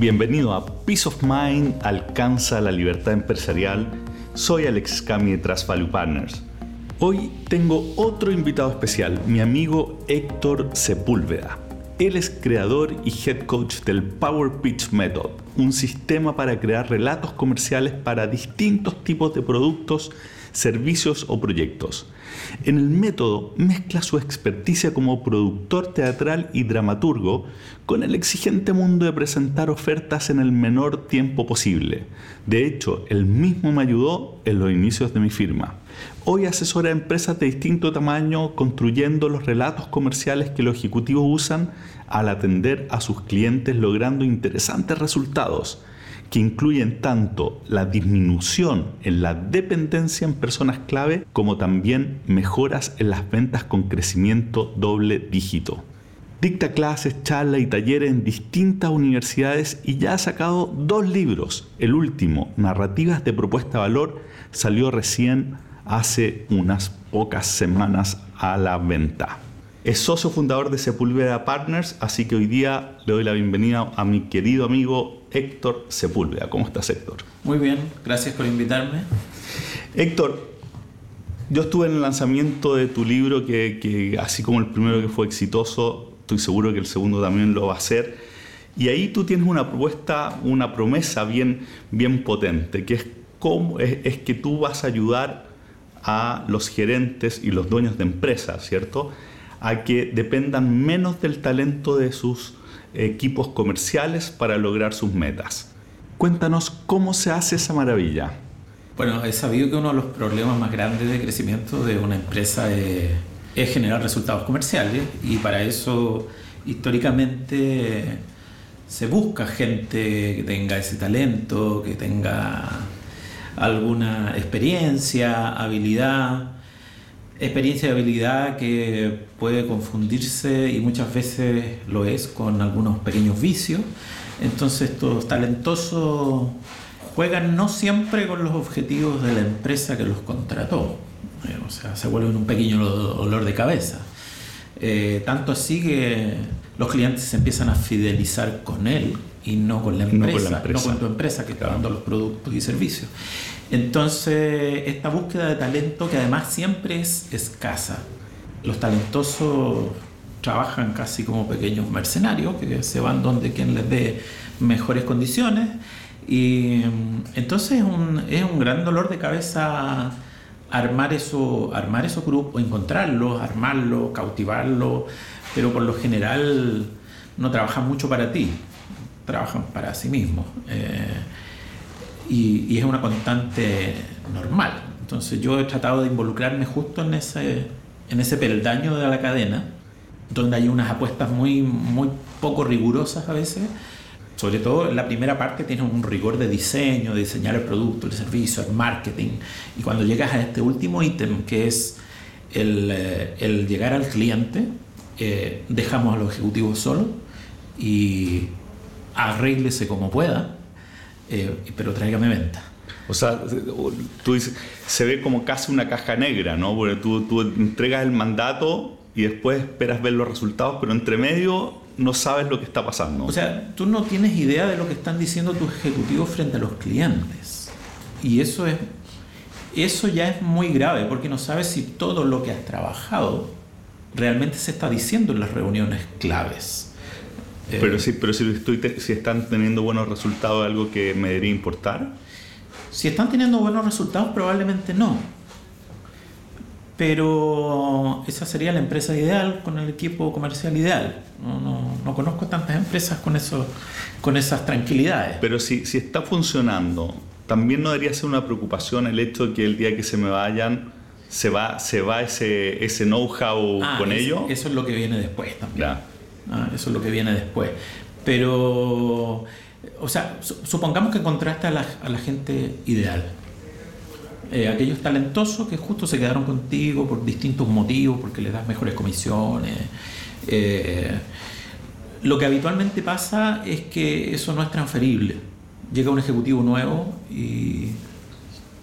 Bienvenido a Peace of Mind alcanza la libertad empresarial. Soy Alex Cami de Value Partners. Hoy tengo otro invitado especial, mi amigo Héctor Sepúlveda. Él es creador y head coach del Power Pitch Method, un sistema para crear relatos comerciales para distintos tipos de productos, servicios o proyectos. En el método mezcla su experticia como productor teatral y dramaturgo con el exigente mundo de presentar ofertas en el menor tiempo posible. De hecho, él mismo me ayudó en los inicios de mi firma. Hoy asesora a empresas de distinto tamaño construyendo los relatos comerciales que los ejecutivos usan al atender a sus clientes logrando interesantes resultados que incluyen tanto la disminución en la dependencia en personas clave como también mejoras en las ventas con crecimiento doble dígito. Dicta clases, charlas y talleres en distintas universidades y ya ha sacado dos libros. El último, Narrativas de Propuesta Valor, salió recién hace unas pocas semanas a la venta. Es socio fundador de Sepúlveda Partners, así que hoy día le doy la bienvenida a mi querido amigo Héctor Sepúlveda. ¿Cómo estás, Héctor? Muy bien, gracias por invitarme. Héctor, yo estuve en el lanzamiento de tu libro, que, así como el primero que fue exitoso, estoy seguro que el segundo también lo va a ser. Y ahí tú tienes una propuesta, una promesa bien, bien potente, que es, cómo, es que tú vas a ayudar a los gerentes y los dueños de empresas, ¿cierto? A que dependan menos del talento de sus equipos comerciales para lograr sus metas. Cuéntanos cómo se hace esa maravilla. Bueno, he sabido que uno de los problemas más grandes de crecimiento de una empresa es, generar resultados comerciales y para eso históricamente se busca gente que tenga ese talento, que tenga alguna experiencia, habilidad, experiencia y habilidad que puede confundirse y muchas veces lo es con algunos pequeños vicios. Entonces estos talentosos juegan no siempre con los objetivos de la empresa que los contrató. Eh, o sea, se vuelven un pequeño dolor de cabeza. Eh, tanto así que los clientes se empiezan a fidelizar con él y no con la empresa, no con, tu empresa que está dando los productos y servicios. Entonces, esta búsqueda de talento que además siempre es escasa. Los talentosos trabajan casi como pequeños mercenarios que se van donde quien les dé mejores condiciones y entonces es un, es un gran dolor de cabeza armar eso, armar esos grupos, encontrarlos, armarlos, cautivarlos, pero por lo general no trabajan mucho para ti trabajan para sí mismos. Eh, y, es una constante normal. Entonces yo he tratado de involucrarme justo en ese, en ese peldaño de la cadena, donde hay unas apuestas muy, muy poco rigurosas a veces. Sobre todo en la primera parte tienes un rigor de diseño, de diseñar el producto, el servicio, el marketing. Y cuando llegas a este último ítem, que es el, eh, el llegar al cliente, eh, dejamos a los ejecutivos solos y arréglese como pueda, eh, pero tráigame venta. O sea, tú dices, se ve como casi una caja negra, ¿no? Porque tú, tú entregas el mandato y después esperas ver los resultados, pero entre medio no sabes lo que está pasando. O sea, tú no tienes idea de lo que están diciendo tus ejecutivos frente a los clientes. Y eso es eso ya es muy grave porque no sabes si todo lo que has trabajado realmente se está diciendo en las reuniones claves. Pero, sí, pero si, estoy si están teniendo buenos resultados, ¿algo que me debería importar? Si están teniendo buenos resultados, probablemente no. Pero esa sería la empresa ideal con el equipo comercial ideal. No, no, no conozco tantas empresas con, eso, con esas tranquilidades. Pero si, si está funcionando, también no debería ser una preocupación el hecho de que el día que se me vayan se va, se va ese, ese know-how ah, con ellos. Eso es lo que viene después también. Ah, eso es lo que viene después. Pero, o sea, supongamos que encontraste a la, gente ideal. Eh, aquellos talentosos que justo se quedaron contigo por distintos motivos, porque les das mejores comisiones. Eh, lo que habitualmente pasa es que eso no es transferible. Llega un ejecutivo nuevo y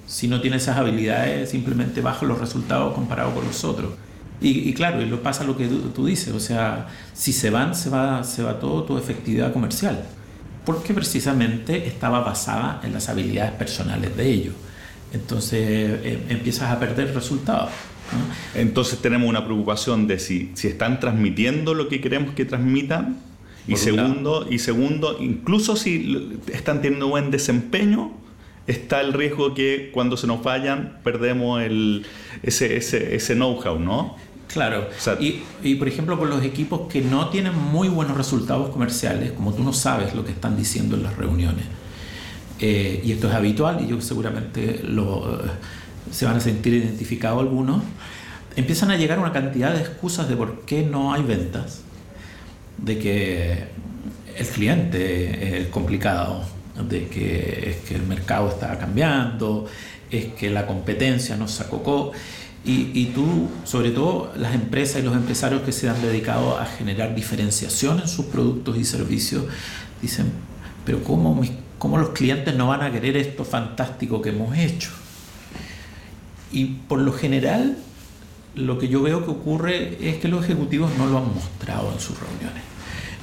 si no tiene esas habilidades simplemente baja los resultados comparados con los otros. Y, claro, y lo pasa lo que tú, dices, o sea, si se van, se va, se va todo tu efectividad comercial. porque precisamente estaba basada en las habilidades personales de ellos. Entonces eh, empiezas a perder resultados. Entonces tenemos una preocupación de si, si están transmitiendo lo que queremos que transmitan y segundo, y segundo, incluso si están teniendo buen desempeño, está el riesgo que cuando se nos fallan perdemos el, ese, ese, ese know-how, ¿no? Claro. y, y, por ejemplo, con los equipos que no tienen muy buenos resultados comerciales, como tú no sabes lo que están diciendo en las reuniones, eh, y esto es habitual, y yo seguramente lo, se van a sentir identificados algunos, empiezan a llegar una cantidad de excusas de por qué no hay ventas de que el cliente es complicado, de que, es que el mercado está cambiando, es que la competencia nos sacocó. Y, tú, sobre todo las empresas y los empresarios que se han dedicado a generar diferenciación en sus productos y servicios, dicen, pero ¿cómo, ¿cómo los clientes no van a querer esto fantástico que hemos hecho? Y por lo general, lo que yo veo que ocurre es que los ejecutivos no lo han mostrado en sus reuniones.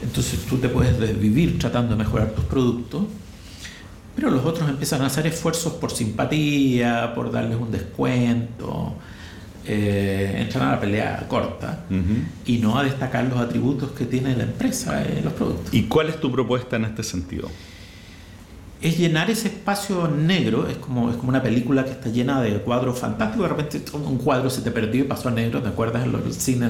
Entonces tú te puedes desvivir tratando de mejorar tus productos, pero los otros empiezan a hacer esfuerzos por simpatía, por darles un descuento, eh, entran a la pelea corta y no a destacar los atributos que tiene la empresa en los productos. ¿Y cuál es tu propuesta en este sentido? es llenar ese espacio negro, es como, es como una película que está llena de cuadros fantásticos, de repente un cuadro se te perdió y pasó a negro, ¿te acuerdas? En el cine,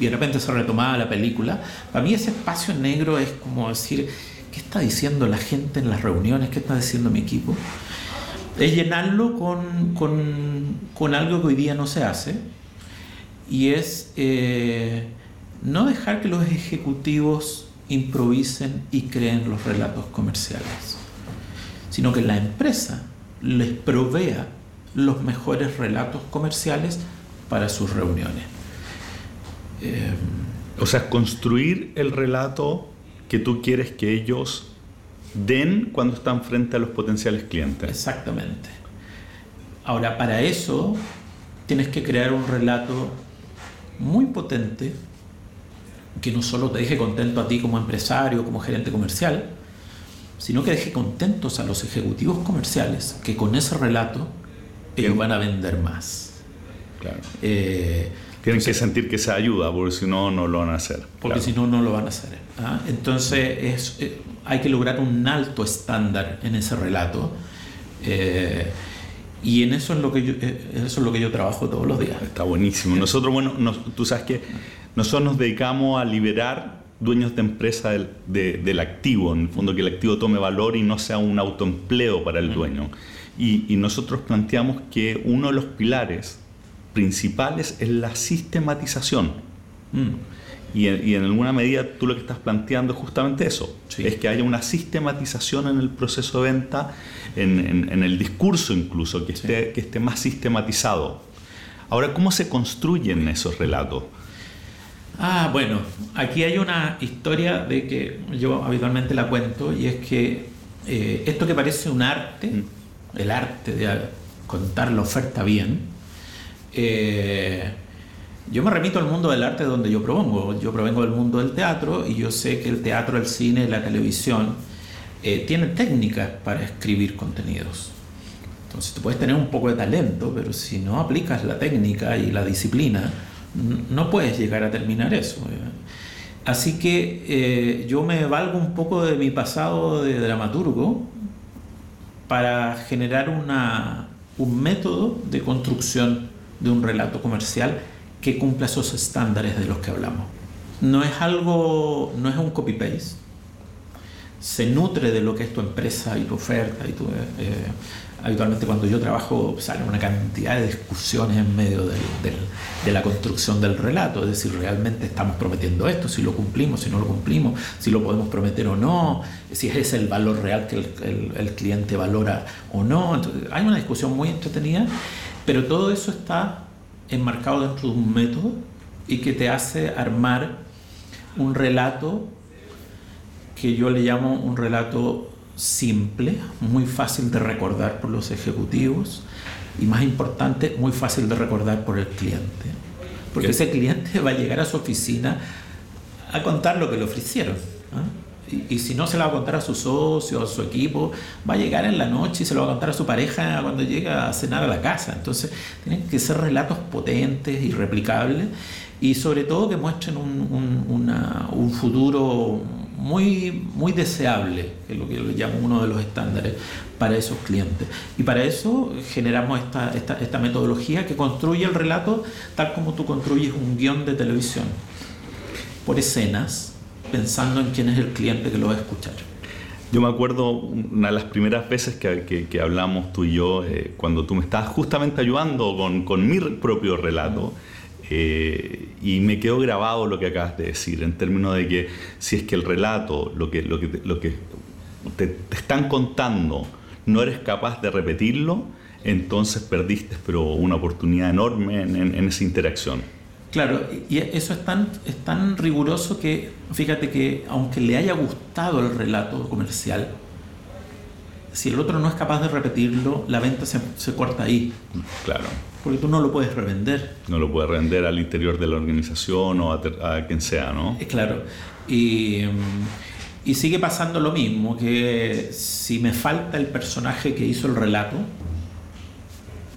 y de repente se retomaba la película. Para mí ese espacio negro es como decir, ¿qué está diciendo la gente en las reuniones? ¿Qué está diciendo mi equipo? Es llenarlo con, con, con algo que hoy día no se hace, y es eh, no dejar que los ejecutivos improvisen y creen los relatos comerciales sino que la empresa les provea los mejores relatos comerciales para sus reuniones. Eh, o sea, construir el relato que tú quieres que ellos den cuando están frente a los potenciales clientes. Exactamente. Ahora, para eso tienes que crear un relato muy potente que no solo te deje contento a ti como empresario, como gerente comercial, sino que deje contentos a los ejecutivos comerciales que con ese relato ellos van a vender más. Claro. Eh, Tienen que sentir que se ayuda, porque si no, no lo van a hacer. Porque si no, no lo van a hacer. ¿ah? Entonces, es, eh, hay que lograr un alto estándar en ese relato. Eh, y en eso es, lo que yo, eso es lo que yo trabajo todos los días. Está buenísimo. Nosotros, bueno, tú sabes que nosotros nos dedicamos a liberar dueños de empresa del, activo, en el fondo que el activo tome valor y no sea un autoempleo para el dueño. Y, nosotros planteamos que uno de los pilares principales es la sistematización. Mm. Y, en, alguna medida tú lo que estás planteando es justamente eso, es que haya una sistematización en el proceso de venta, en, el discurso incluso, que, esté, que esté más sistematizado. Ahora, ¿cómo se construyen esos relatos? Ah, bueno, aquí hay una historia de que yo habitualmente la cuento y es que eh, esto que parece un arte, mm. el arte de contar la oferta bien, eh, yo me remito al mundo del arte donde yo provengo. Yo provengo del mundo del teatro y yo sé que el teatro, el cine, la televisión eh, tienen técnicas para escribir contenidos. Entonces tú puedes tener un poco de talento, pero si no aplicas la técnica y la disciplina, no puedes llegar a terminar eso. Así que eh, yo me valgo un poco de mi pasado de dramaturgo para generar una, un método de construcción de un relato comercial que cumpla esos estándares de los que hablamos. No es algo, no es un copy-paste, se nutre de lo que es tu empresa y tu oferta y tu, eh, habitualmente cuando yo trabajo sale una cantidad de discusiones en medio de la construcción del relato, es decir, realmente estamos prometiendo esto, si lo cumplimos, si no lo cumplimos, si lo podemos prometer o no, si es el valor real que el, cliente valora o no. hay una discusión muy entretenida, pero todo eso está enmarcado dentro de un método y que te hace armar un relato que yo le llamo un relato simple, muy fácil de recordar por los ejecutivos y más importante, muy fácil de recordar por el cliente. Porque ese cliente va a llegar a su oficina a contar lo que le ofrecieron. Y, si no se lo va a contar a su socio, a su equipo, va a llegar en la noche y se lo va a contar a su pareja cuando llega a cenar a la casa. Entonces, tienen que ser relatos potentes y replicables y sobre todo que muestren un, un futuro muy, muy deseable, que es lo que yo llamo uno de los estándares para esos clientes. Y para eso generamos esta, esta, esta metodología que construye el relato tal como tú construyes un guion de televisión, por escenas, pensando en quién es el cliente que lo va a escuchar. Yo me acuerdo una de las primeras veces que, que, hablamos tú y yo, eh, cuando tú me estabas justamente ayudando con, con mi propio relato. Eh, y me quedó grabado lo que acabas de decir, en términos de que si es que el relato, lo que, lo que, lo que te, están contando, no eres capaz de repetirlo, entonces perdiste pero una oportunidad enorme en, en, esa interacción. Claro, y eso es tan, es tan riguroso que, fíjate que aunque le haya gustado el relato comercial, si el otro no es capaz de repetirlo, la venta se, se corta ahí. Claro. Porque tú no lo puedes revender. No lo puedes revender al interior de la organización o a, quien sea, ¿no? Eh, claro. Y, y, sigue pasando lo mismo, que si me falta el personaje que hizo el relato,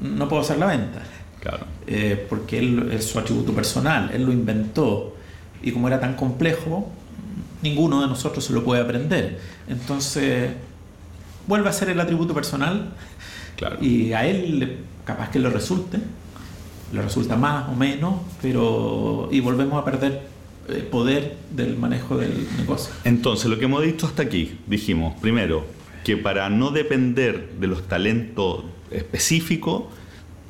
no puedo hacer la venta. Claro. Eh, porque él es su atributo personal, él lo inventó. Y como era tan complejo, ninguno de nosotros se lo puede aprender. Entonces, vuelve a ser el atributo personal. Claro. Y a él capaz que le resulte, le resulta más o menos, pero y volvemos a perder eh, poder del manejo del negocio. Entonces, lo que hemos dicho hasta aquí, dijimos, primero, que para no depender de los talentos específicos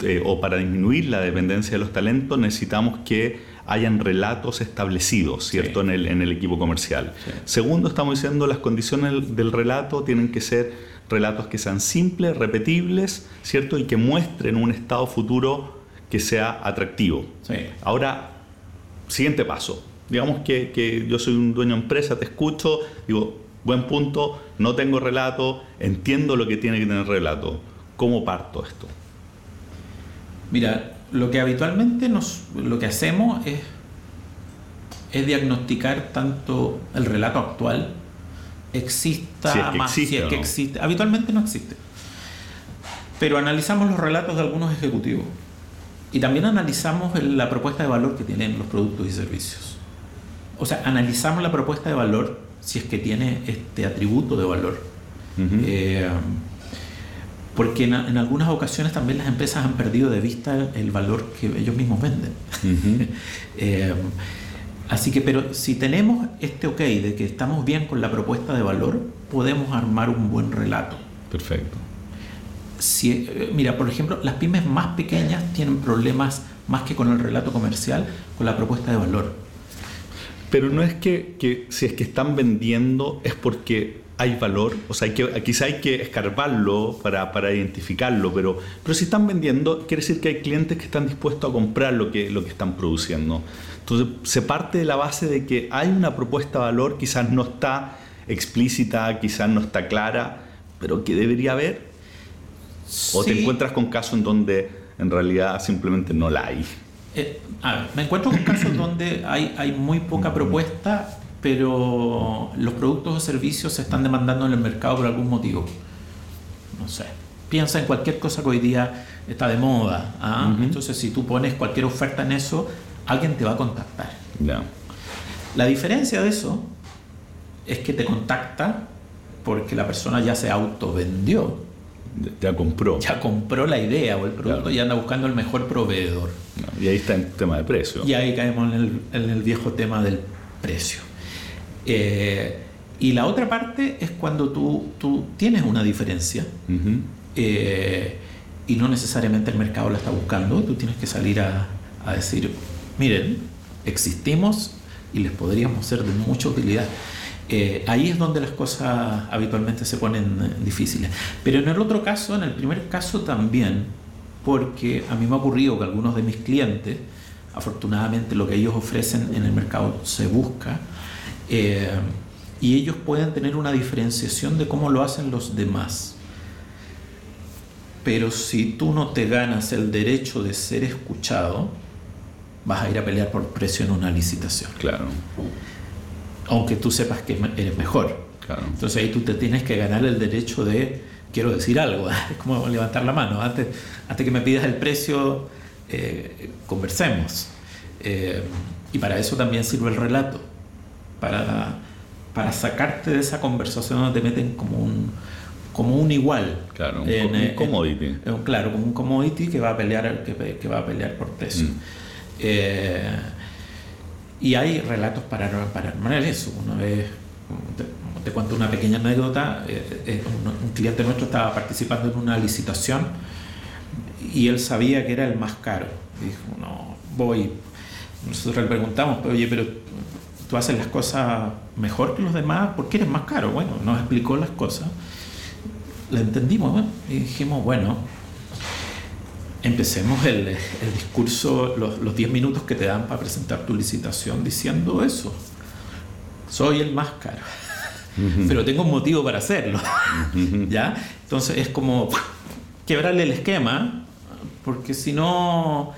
eh, o para disminuir la dependencia de los talentos, necesitamos que hayan relatos establecidos, ¿cierto?, en, el, en el equipo comercial. Segundo, estamos diciendo las condiciones del relato tienen que ser relatos que sean simples, repetibles, ¿cierto? Y que muestren un estado futuro que sea atractivo. Ahora, siguiente paso. Digamos que, yo soy un dueño de empresa, te escucho, digo, buen punto, no tengo relato, entiendo lo que tiene que tener relato. ¿Cómo parto esto? Mira, lo que habitualmente nos, lo que hacemos es, es diagnosticar tanto el relato actual exista más, si es que existe. Habitualmente no existe. Pero analizamos los relatos de algunos ejecutivos y también analizamos la propuesta de valor que tienen los productos y servicios. O sea, analizamos la propuesta de valor si es que tiene este atributo de valor. Eh, porque en, algunas ocasiones también las empresas han perdido de vista el, valor que ellos mismos venden. Así que, pero si tenemos este ok de que estamos bien con la propuesta de valor, podemos armar un buen relato. Perfecto. Si, eh, mira, por ejemplo, las pymes más pequeñas tienen problemas más que con el relato comercial, con la propuesta de valor. Pero no es que, que si es que están vendiendo es porque hay valor, o sea, hay que, quizá hay que escarbarlo para, para, identificarlo, pero, pero si están vendiendo, quiere decir que hay clientes que están dispuestos a comprar lo que, lo que están produciendo. Entonces, se parte de la base de que hay una propuesta de valor, quizás no está explícita, quizás no está clara, pero que debería haber. O te encuentras con casos en donde en realidad simplemente no la hay. Eh, a ver, me encuentro con casos donde hay, hay muy poca propuesta pero los productos o servicios se están demandando en el mercado por algún motivo. No sé. Piensa en cualquier cosa que hoy día está de moda. ¿ah? Entonces, si tú pones cualquier oferta en eso, alguien te va a contactar. La diferencia de eso es que te contacta porque la persona ya se auto-vendió. Ya compró. Ya compró la idea o el producto y anda buscando el mejor proveedor. y ahí está el tema de precio. Y ahí caemos en el, en el viejo tema del precio. Eh, y la otra parte es cuando tú, tú tienes una diferencia eh, y no necesariamente el mercado la está buscando, tú tienes que salir a, a, decir, miren, existimos y les podríamos ser de mucha utilidad. Eh, ahí es donde las cosas habitualmente se ponen difíciles. Pero en el otro caso, en el primer caso también, porque a mí me ha ocurrido que algunos de mis clientes, afortunadamente lo que ellos ofrecen en el mercado se busca, eh, y ellos pueden tener una diferenciación de cómo lo hacen los demás. Pero si tú no te ganas el derecho de ser escuchado, vas a ir a pelear por precio en una licitación. Claro. aunque tú sepas que eres mejor. Entonces ahí tú te tienes que ganar el derecho de, quiero decir algo, es como levantar la mano, antes, antes que me pidas el precio, eh, conversemos. Eh, y para eso también sirve el relato, para, para sacarte de esa conversación donde te meten como un, como un igual. Claro, un, eh, commodity. claro, como un commodity que va a pelear, que, que va a pelear por precio. Mm. y hay relatos para, para armar eso. Una vez te cuento una pequeña anécdota. Eh, eh, un, cliente nuestro estaba participando en una licitación y él sabía que era el más caro. dijo, no, voy. Nosotros le preguntamos, oye, pero tú haces las cosas mejor que los demás, ¿por qué eres más caro? Bueno, nos explicó las cosas. Le entendimos y dijimos, bueno, empecemos el, el discurso, los 10 minutos que te dan para presentar tu licitación diciendo eso. Soy el más caro pero tengo un motivo para hacerlo. ¿Ya? Entonces es como quebrarle el esquema, porque si no,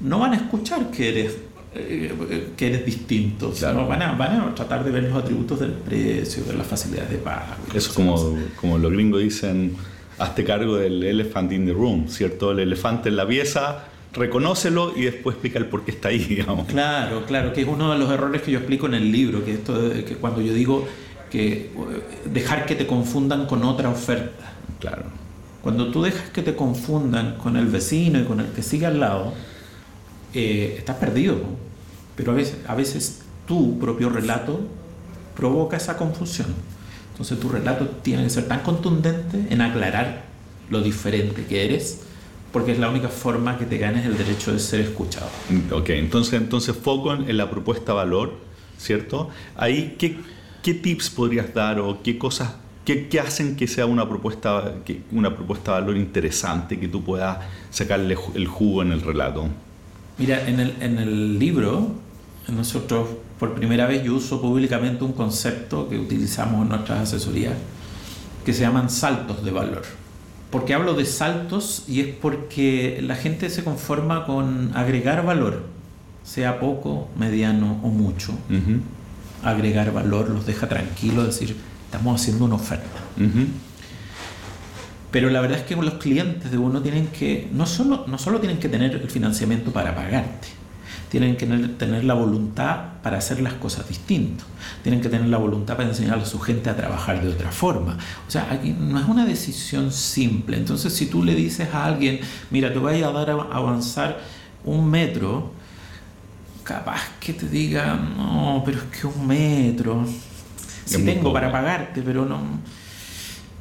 no van a escuchar que eres, eh, que eres distinto. van, a, van a tratar de ver los atributos del precio, de las facilidades de pago. Eso es como, como los gringos dicen, hazte cargo del elephant in the room, ¿cierto? El elefante en la pieza reconócelo y después explica el por qué está ahí, digamos. Claro, claro, que es uno de los errores que yo explico en el libro, que esto que cuando yo digo que eh, dejar que te confundan con otra oferta. Claro. Cuando tú dejas que te confundan con el vecino y con el que sigue al lado, eh, estás perdido. Pero a veces, a veces tu propio relato provoca esa confusión. Entonces tu relato tiene que ser tan contundente en aclarar lo diferente que eres, porque es la única forma que te ganes el derecho de ser escuchado. Ok, entonces, entonces foco en la propuesta valor, ¿cierto? Ahí, ¿qué, ¿qué tips podrías dar o qué cosas, qué, qué hacen que sea una propuesta, una propuesta valor interesante que tú puedas sacarle el jugo en el relato? Mira, en el, en el libro, nosotros por primera vez yo uso públicamente un concepto que utilizamos en nuestras asesorías que se llaman saltos de valor. ¿Por qué hablo de saltos? Y es porque la gente se conforma con agregar valor, sea poco, mediano o mucho agregar valor, los deja tranquilos, decir, estamos haciendo una oferta. Pero la verdad es que los clientes de uno tienen que, no solo, no solo tienen que tener el financiamiento para pagarte, tienen que tener, la voluntad para hacer las cosas distintas, tienen que tener la voluntad para enseñar a su gente a trabajar de otra forma. O sea, aquí no es una decisión simple. Entonces, si tú le dices a alguien, mira, te voy a dar a avanzar un metro, capaz que te diga, no, pero es que un metro, sí tengo para pagarte, pero no.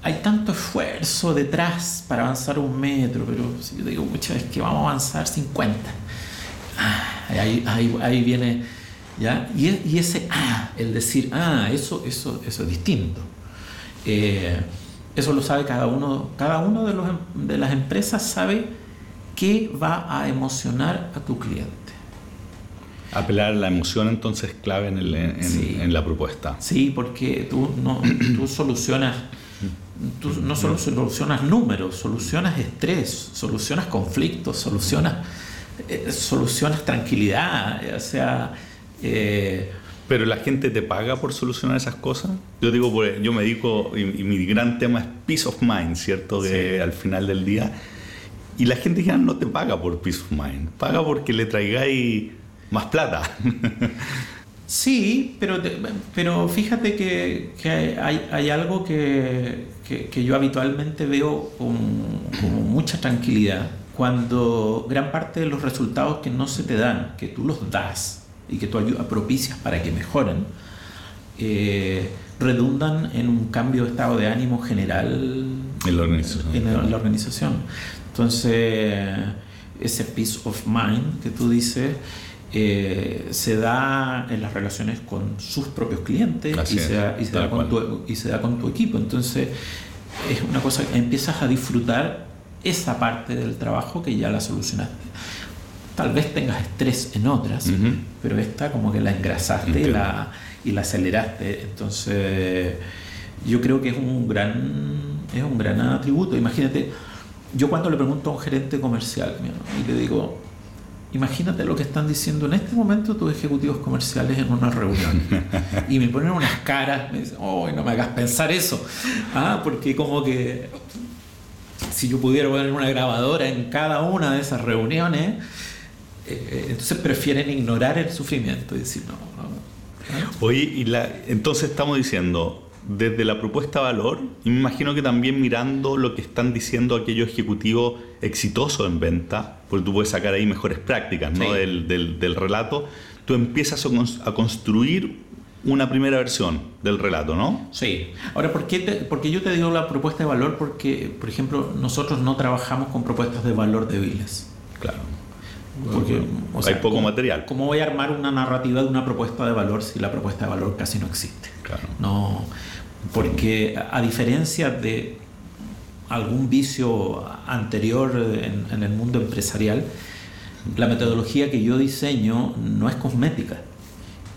Hay tanto esfuerzo detrás para avanzar un metro, pero si yo digo, muchas veces que vamos a avanzar 50. Ah, ahí, ahí, ahí, viene, ¿ya? Y, y, ese, ah, el decir, ah, eso, eso, eso es distinto. Eh, eso lo sabe cada uno, cada uno de, los, de las empresas sabe qué va a emocionar a tu cliente. Apelar a la emoción entonces es clave en, el, en, la propuesta. Sí, porque tú, no, tú solucionas, tú no solo solucionas números, solucionas estrés, solucionas conflictos, solucionas, eh, solucionas tranquilidad, o sea... Eh, pero la gente te paga por solucionar esas cosas. Yo digo, pues, yo me dedico, y, mi gran tema es peace of mind, ¿cierto? Que al final del día. Y la gente ya no te paga por peace of mind, paga porque le traigáis más plata. sí, pero, pero fíjate que, hay, algo que, yo habitualmente veo con, mucha tranquilidad. Cuando gran parte de los resultados que no se te dan, que tú los das y que tú ayudas, propicias para que mejoren, eh, redundan en un cambio de estado de ánimo general en la organización. En la organización. Entonces, ese peace of mind que tú dices, eh, se da en las relaciones con sus propios clientes y se, da, y, se da con tu, y se, da, con tu, equipo. Entonces, es una cosa que empiezas a disfrutar esa parte del trabajo que ya la solucionaste. Tal vez tengas estrés en otras, pero esta como que la engrasaste y la, y la aceleraste. Entonces, yo creo que es un gran, es un gran atributo. Imagínate, yo cuando le pregunto a un gerente comercial y le digo, Imagínate lo que están diciendo en este momento tus ejecutivos comerciales en una reunión. Y me ponen unas caras, me dicen, oh, no me hagas pensar eso. Ah, porque como que si yo pudiera poner una grabadora en cada una de esas reuniones, eh, entonces prefieren ignorar el sufrimiento y decir, no, no. Oye, y entonces estamos diciendo, desde la propuesta de valor, y me imagino que también mirando lo que están diciendo aquellos ejecutivos exitosos en venta, porque tú puedes sacar ahí mejores prácticas ¿no? del, del, del, relato, tú empiezas a, construir una primera versión del relato, ¿no? Sí. Ahora, ¿por qué, te, porque yo te digo la propuesta de valor? Porque, por ejemplo, nosotros no trabajamos con propuestas de valor débiles. Claro. Porque o sea, hay poco ¿cómo, material. ¿Cómo voy a armar una narrativa de una propuesta de valor si la propuesta de valor casi no existe? Claro. No, porque a diferencia de algún vicio anterior en, en, el mundo empresarial, la metodología que yo diseño no es cosmética.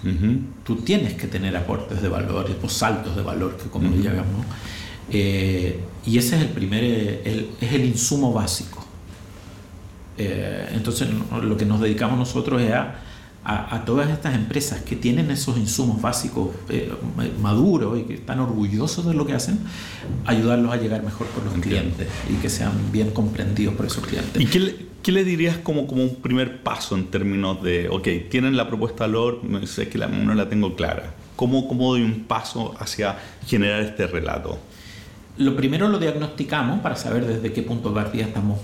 Uh -huh. Tú tienes que tener aportes de valor, o saltos de valor, que como uh -huh. llamamos. Eh, y ese es el primer, el, es el insumo básico. Eh, entonces, lo que nos dedicamos nosotros es a, a, a, todas estas empresas que tienen esos insumos básicos eh, maduros y que están orgullosos de lo que hacen, ayudarlos a llegar mejor con los Entiendo. clientes y que sean bien comprendidos por esos clientes. ¿Y qué le, qué le dirías como, como un primer paso en términos de, ok, tienen la propuesta valor, sé que la, no la tengo clara. ¿Cómo, ¿Cómo doy un paso hacia generar este relato? Lo primero lo diagnosticamos para saber desde qué punto de partida estamos,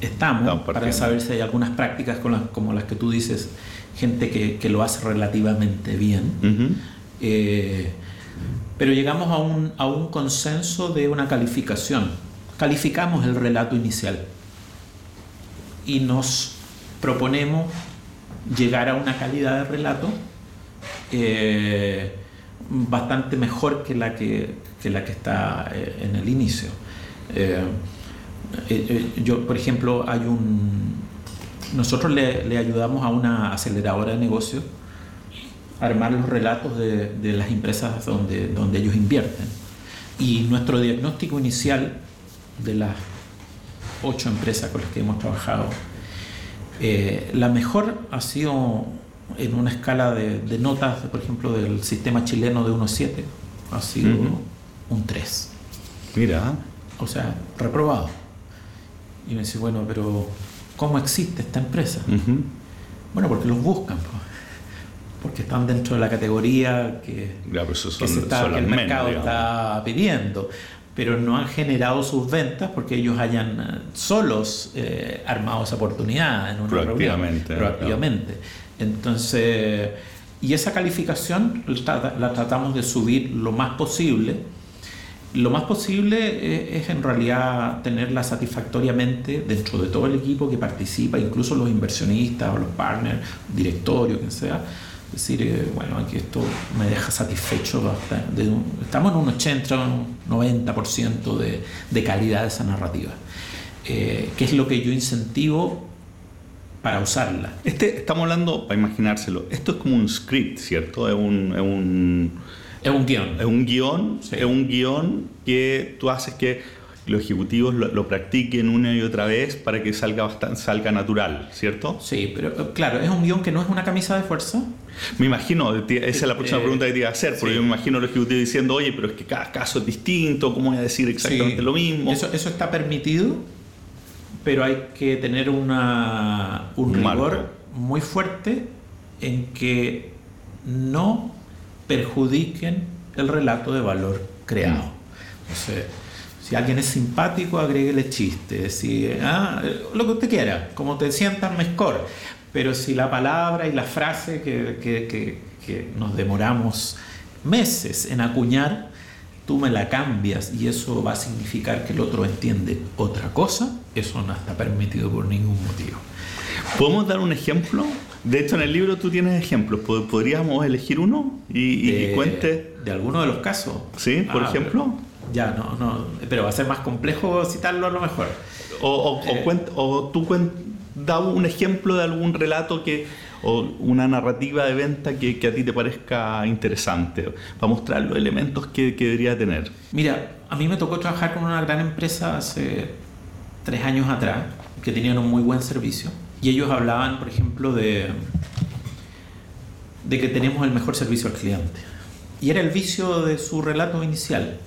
estamos para saber si hay algunas prácticas con las- como las que tú dices, gente que, que lo hace relativamente bien. Eh, pero llegamos a un, a un consenso de una calificación. Calificamos el relato inicial y nos proponemos llegar a una calidad de relato eh, bastante mejor que la que, que la que está eh, en el inicio. Eh, yo, por ejemplo, hay un. Nosotros le, le ayudamos a una aceleradora de negocios a armar los relatos de, de las empresas donde, donde ellos invierten. Y nuestro diagnóstico inicial de las ocho empresas con las que hemos trabajado, eh, la mejor ha sido en una escala de, de notas, por ejemplo, del sistema chileno de 1.7, ha sido un 3 Mira, o sea, reprobado. Y me dice, bueno, pero ¿cómo existe esta empresa? Bueno, porque los buscan, po. porque están dentro de la categoría que, Ya, se está- el menos, mercado digamos. está pidiendo, pero no han generado sus ventas porque ellos hayan eh, solos eh, armado esa oportunidad en una Proactivamente, reunión, proactivamente. Entonces, y esa calificación la, la tratamos de subir lo más posible. Lo más posible eh, es, en realidad tenerla satisfactoriamente dentro de todo el equipo que participa, incluso los inversionistas o los partners, directorio, quien sea. Decir, eh, bueno, aquí esto me deja satisfecho. hasta estamos en un 80, un 90% de, de calidad de esa narrativa. Eh, que es lo que yo incentivo para usarla. Este, estamos hablando, para imaginárselo, esto es como un script, ¿cierto? Es es un, Es un guion. es un guion, Sí. es un guion que tú haces que los ejecutivos lo, lo practiquen una y otra vez para que salga bastante, salga natural, ¿cierto? Sí, pero eh, claro, es un guion que no es una camisa de fuerza. Me imagino, esa es la próxima Eh, pregunta que te iba a hacer, porque sí. yo me imagino a los ejecutivos diciendo, oye, pero es que cada caso es distinto, ¿cómo voy a decir exactamente Sí. lo mismo? Eso, eso está permitido, pero hay que tener una, un Un rigor marco. muy fuerte en que no perjudiquen el relato de valor creado. Entonces, si alguien es simpático, agréguele chistes. Si, ah, lo que usted quiera, como te sientas mejor. Pero si la palabra y la frase que, que- que- que nos demoramos meses en acuñar, tú me la cambias y eso va a significar que el otro entiende otra cosa, eso no está permitido por ningún motivo. ¿Podemos dar un ejemplo? De hecho, en el libro tú tienes ejemplos. ¿Pod- ¿Podríamos elegir uno y, y De- cuente? De alguno de los casos. Sí, por Ah, ejemplo. pero- Ya, no, no, pero va a ser más complejo citarlo a lo mejor. O, o- o Eh. cuent- o tú cuen- da un ejemplo de algún relato que o una narrativa de venta que, que a ti te parezca interesante, para mostrar los elementos que, que debería tener. Mira, a mí me tocó trabajar con una gran empresa hace tres años atrás, que tenían un muy buen servicio. Y ellos hablaban, por ejemplo, de, de que tenemos el mejor servicio al cliente. Y era el vicio de su relato inicial.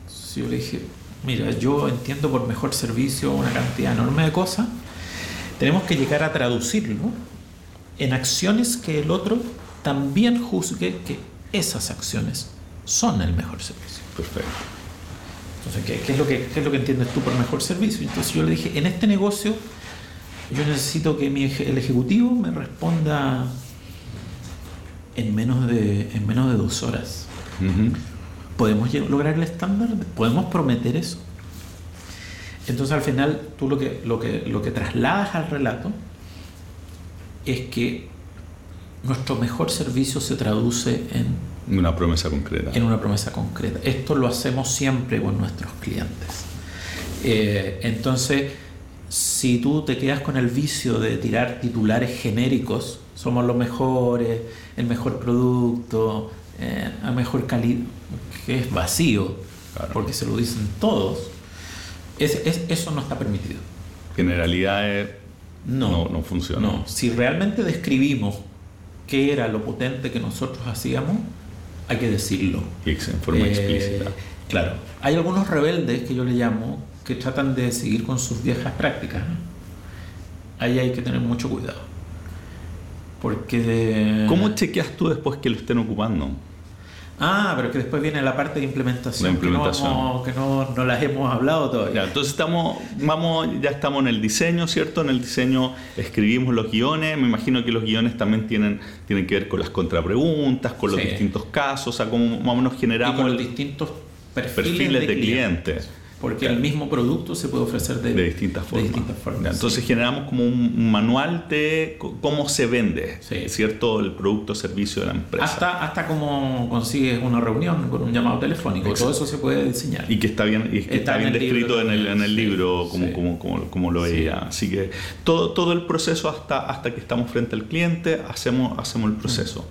Entonces yo le dije, mira, yo entiendo por mejor servicio una cantidad enorme de cosas. Tenemos que llegar a traducirlo en acciones que el otro también juzgue que esas acciones son el mejor servicio. Perfecto. Entonces, ¿qué, qué es lo que, qué es lo que entiendes tú por mejor servicio? Entonces yo le dije, en este negocio yo necesito que mi, el ejecutivo me responda en menos de, en menos de dos horas. ¿Podemos lograr el estándar? ¿Podemos prometer eso? Entonces al final tú lo que, lo que, lo que trasladas al relato es que nuestro mejor servicio se traduce en Una promesa concreta. en una promesa concreta. Esto lo hacemos siempre con nuestros clientes. Eh, entonces, si tú te quedas con el vicio de tirar titulares genéricos, somos los mejores, el mejor producto, eh, a mejor calidad, que es vacío, Claro. porque se lo dicen todos, es- es- eso no está permitido. Generalidades No, no, no funciona. No, si realmente describimos qué era lo potente que nosotros hacíamos, hay que decirlo. En forma Eh, explícita. Claro. Hay algunos rebeldes que yo le llamo que tratan de seguir con sus viejas prácticas. Ahí hay que tener mucho cuidado. Porque. ¿Cómo chequeas tú después que lo estén ocupando? Ah, pero que después viene la parte de implementación, La implementación. que, no, que no, no las hemos hablado todavía. Ya, entonces estamos, vamos, ya estamos en el diseño, ¿cierto? En el diseño escribimos los guiones. Me imagino que los guiones también tienen, tienen que ver con las contrapreguntas, con los Sí. distintos casos, o sea, cómo más o menos y generamos con el- distintos perfiles, perfiles de clientes. Porque el mismo producto se puede ofrecer de, de distintas formas. de distintas formas, entonces sí. generamos como un manual de cómo se vende, Sí. ¿cierto? El producto o servicio de la empresa. Hasta, hasta cómo consigues una reunión con un llamado telefónico. Todo eso se puede diseñar. Y que está bien, y que está Está en bien el descrito en el, en el sí, libro como, como, como, como lo veía. Así que todo, todo el proceso hasta, hasta que estamos frente al cliente, hacemos, hacemos el proceso.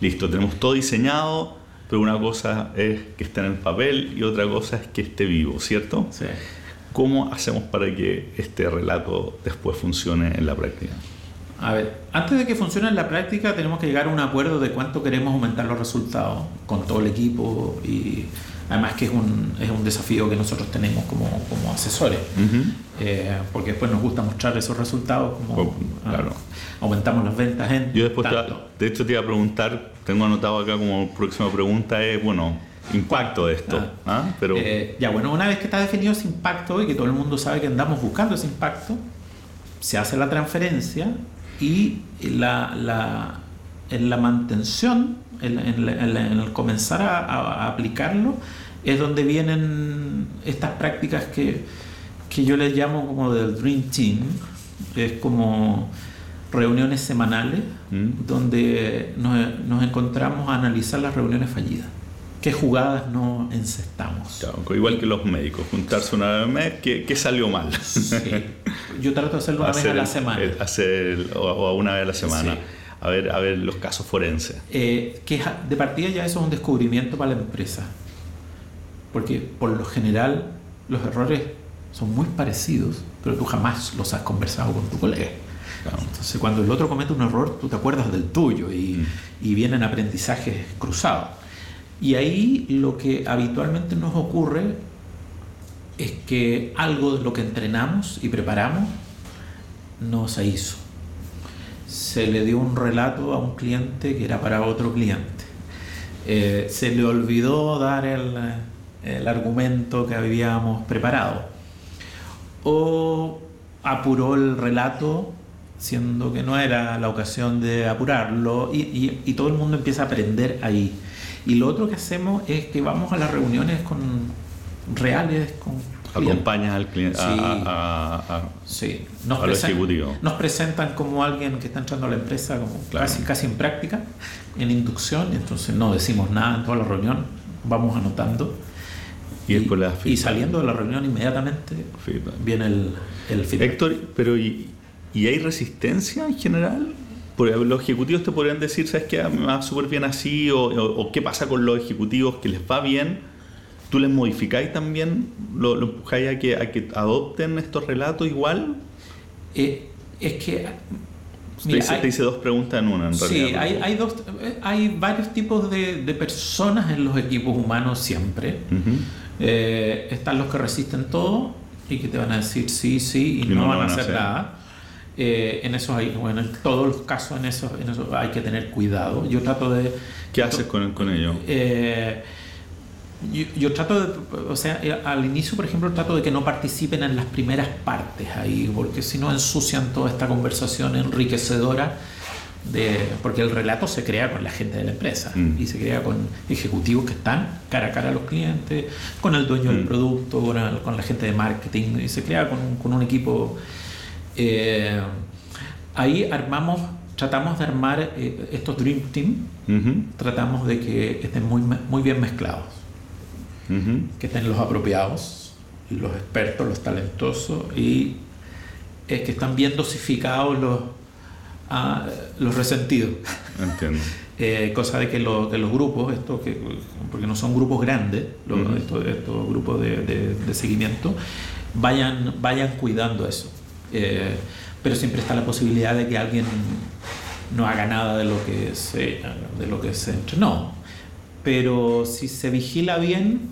Listo, tenemos todo diseñado, pero una cosa es que esté en el papel y otra cosa es que esté vivo, ¿cierto? Sí. ¿Cómo hacemos para que este relato después funcione en la práctica? A ver, antes de que funcione en la práctica tenemos que llegar a un acuerdo de cuánto queremos aumentar los resultados con todo el equipo y además que es un, es un desafío que nosotros tenemos como, como asesores. Ujú. Eh, porque después nos gusta mostrar esos resultados como Oh, claro. ah, aumentamos las ventas en Yo después, te, tanto. de hecho, te iba a preguntar, tengo anotado acá como próxima pregunta es, bueno, impacto de esto. ¿ah? Pero Eh, ya, bueno, una vez que está definido ese impacto y que todo el mundo sabe que andamos buscando ese impacto, se hace la transferencia y la, la- en la mantención, en, en la- en la- en el comenzar a, a- a aplicarlo, es donde vienen estas prácticas que, que yo les llamo como del Dream Team, es como reuniones semanales Mm. donde nos, nos encontramos a analizar las reuniones fallidas. ¿Qué jugadas no encestamos? claro, igual que los médicos, juntarse una vez al mes, ¿qué, qué salió mal? Sí. Yo trato de hacerlo una vez a la semana. hacer o, o una vez a la semana. Sí. A, ver, a ver los casos forenses. Eh, que de partida ya eso es un descubrimiento para la empresa. Porque por lo general los errores son muy parecidos, pero tú jamás los has conversado con tu colega. Claro. Entonces cuando el otro comete un error, tú te acuerdas del tuyo y, Mm. y vienen aprendizajes cruzados. Y ahí lo que habitualmente nos ocurre es que algo de lo que entrenamos y preparamos no se hizo. Se le dio un relato a un cliente que era para otro cliente. Eh, se le olvidó dar el, el argumento que habíamos preparado. O apuró el relato siendo que no era la ocasión de apurarlo y, y- y todo el mundo empieza a aprender ahí. Y lo otro que hacemos es que vamos a las reuniones con reales, con. Acompañas al cliente, Sí. a- a- a- Sí, nos, A lo presen- ejecutivo. nos presentan como alguien que está entrando a la empresa como Claro. casi, casi en práctica, en inducción, y entonces no decimos nada en toda la reunión, vamos anotando. Y y saliendo de la reunión inmediatamente feedback. viene el, el feedback. Héctor, pero ¿y, y hay resistencia en general? Porque los ejecutivos te podrían decir, ¿sabes qué? Me va súper bien así, o, o- o qué pasa con los ejecutivos que les va bien. ¿Tú les modificáis también? ¿Lo, lo empujáis a que, a que adopten estos relatos igual? Eh, Es que... Mira, te, hice, dos preguntas en una, en realidad. Sí, hay, hay, dos, hay varios tipos de, de, personas en los equipos humanos siempre. Eh, están los que resisten todo y que te van a decir sí, sí y, no, van, a hacer, nada. Eh, en eso hay, bueno, en todos los casos en eso, en hay que tener cuidado. Yo trato de... ¿Qué haces con, con ello? Eh, yo, trato de, o sea, eh, al inicio, por ejemplo, trato de que no participen en las primeras partes ahí, porque si no ensucian toda esta conversación enriquecedora, de, porque el relato se crea con la gente de la empresa mm. y se crea con ejecutivos que están cara a cara a los clientes, con el dueño del mm. producto, con, la gente de marketing, y se crea con, con un equipo. Eh, ahí armamos tratamos de armar eh, estos Dream Team, tratamos de que estén muy, muy bien mezclados que estén los apropiados, los expertos, los talentosos y es que están bien dosificados los, ah, los resentidos. Entiendo. Eh, cosa de que, los grupos, esto que, porque no son grupos grandes, estos, grupos de, de, seguimiento, vayan, vayan cuidando eso. Eh, pero siempre está la posibilidad de que alguien no haga nada de lo que se, de lo que se entrenó. Pero si se vigila bien,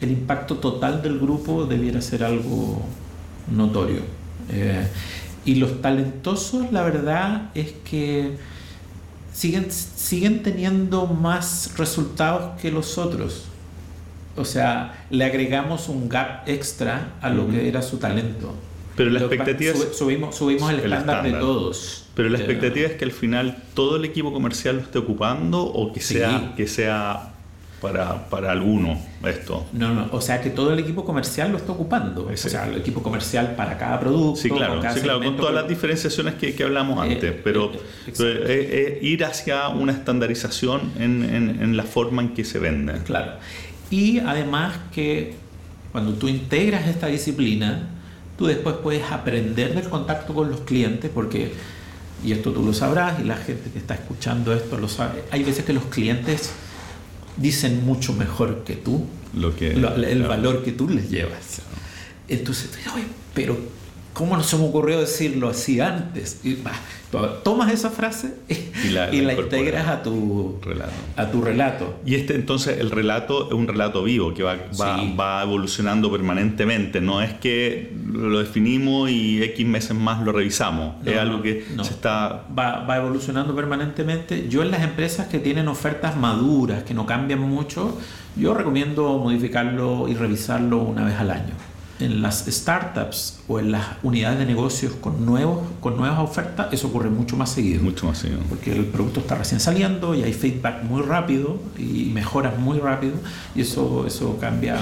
el impacto total del grupo debiera ser algo notorio. Eh, y los talentosos, la verdad es que siguen, siguen teniendo más resultados que los otros. O sea, le agregamos un gap extra a lo que era su talento. Pero la expectativa es, subimos, subimos el, estándar, de todos. Pero la eh, expectativa es que al final todo el equipo comercial lo esté ocupando o que sea, que sea para, para alguno esto. No, no, o sea que todo el equipo comercial lo está ocupando. O sea, el equipo comercial para cada producto. Sí, claro, sí, claro con todas las diferenciaciones que, que hablamos eh, antes, pero, eh, ir hacia una estandarización en, en, en, la forma en que se vende. Claro. Y además que cuando tú integras esta disciplina, tú después puedes aprender del contacto con los clientes porque, y esto tú lo sabrás y la gente que está escuchando esto lo sabe, hay veces que los clientes dicen mucho mejor que tú lo que, el valor que tú les llevas. Entonces, pero ¿cómo nos hemos ocurrido decirlo así antes? Y, tomas esa frase y la, integras a tu, relato. a tu relato. Y este entonces, el relato es un relato vivo que va, va, evolucionando permanentemente. No es que lo definimos y X meses más lo revisamos. es algo que se está... Va, va evolucionando permanentemente. Yo en las empresas que tienen ofertas maduras, que no cambian mucho, yo recomiendo modificarlo y revisarlo una vez al año en las startups o en las unidades de negocios con, nuevos, con nuevas ofertas, eso ocurre mucho más seguido. Mucho más seguido. Porque el producto está recién saliendo y hay feedback muy rápido y mejoras muy rápido y eso, eso cambia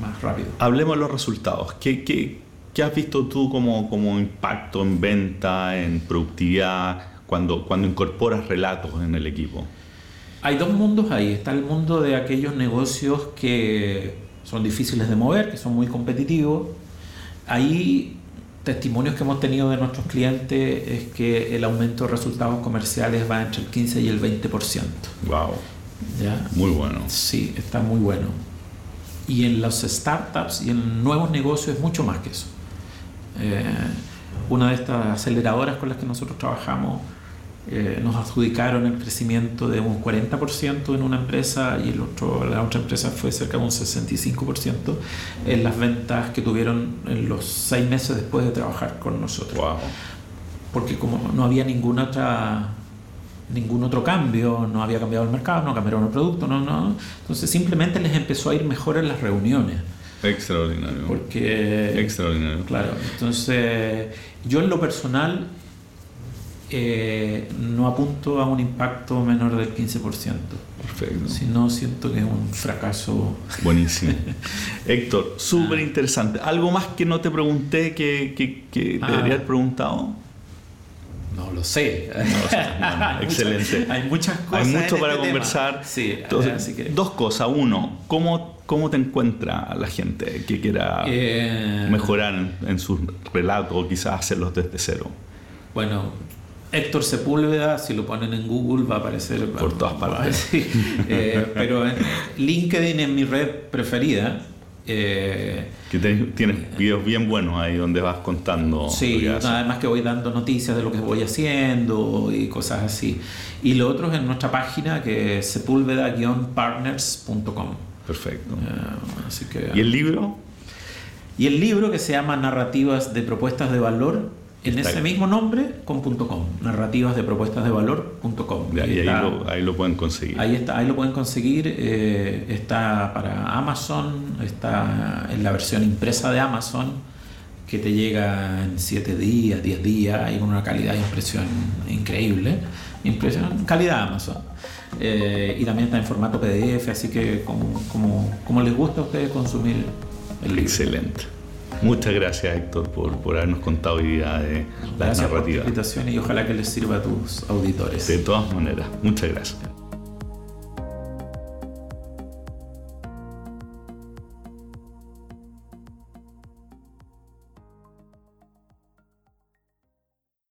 más, rápido. Hablemos de los resultados. ¿Qué, qué, qué has visto tú como, como impacto en venta, en productividad, cuando, cuando incorporas relatos en el equipo? Hay dos mundos ahí. Está el mundo de aquellos negocios que son difíciles de mover, que son muy competitivos. Ahí testimonios que hemos tenido de nuestros clientes es que el aumento de resultados comerciales va entre el 15 y el 20%. Wow. ¿Ya? Muy bueno. Sí, está muy bueno. Y en los startups y en nuevos negocios es mucho más que eso. Eh, una de estas aceleradoras con las que nosotros trabajamos eh, nos adjudicaron el crecimiento de un 40% en una empresa y el otro, la otra empresa fue cerca de un 65% en las ventas que tuvieron en los seis meses después de trabajar con nosotros. Porque como no había ninguna otra ningún otro cambio, no había cambiado el mercado, no cambiaron el producto, no, no. Entonces simplemente les empezó a ir mejor en las reuniones. Extraordinario. Porque. Extraordinario. Claro. Entonces, yo en lo personal eh, no apunto a un impacto menor del 15%. Perfecto. Si no, siento que es un fracaso. Buenísimo. Héctor, súper interesante. ¿Algo más que no te pregunté que, que, ah. debería haber preguntado? No lo sé. excelente. hay muchas cosas. Hay mucho para este conversar. Sí, Dos cosas. Uno, ¿cómo, cómo te encuentra la gente que quiera eh, mejorar en, en sus relatos o quizás hacerlos desde cero? Bueno, Héctor Sepúlveda, si lo ponen en Google va a aparecer por todas partes. Eh, pero en LinkedIn es mi red preferida Eh, que tienes videos bien buenos ahí donde vas contando. Sí, además que voy dando noticias de lo que voy haciendo y cosas así. Y lo otro es en nuestra página que es sepúlveda-partners.com. Perfecto. Eh, ¿Y el libro? Y el libro que se llama Narrativas de Propuestas de Valor en ese mismo nombre con .com, narrativas de propuestas de valor.com. Y ahí, lo, ahí, lo, pueden conseguir. Ahí, está, ahí lo pueden conseguir, eh, está para Amazon, está en la versión impresa de Amazon, que te llega en 7 días, 10 días, y con una calidad de impresión increíble. Impresión, calidad Amazon. Eh, y también está en formato PDF, así que como, como, como les gusta a ustedes consumir el libro. Excelente. Muchas gracias, Héctor, por, por habernos contado hoy día de la narrativa. Por la invitación y ojalá que les sirva a tus auditores. De todas maneras, muchas gracias.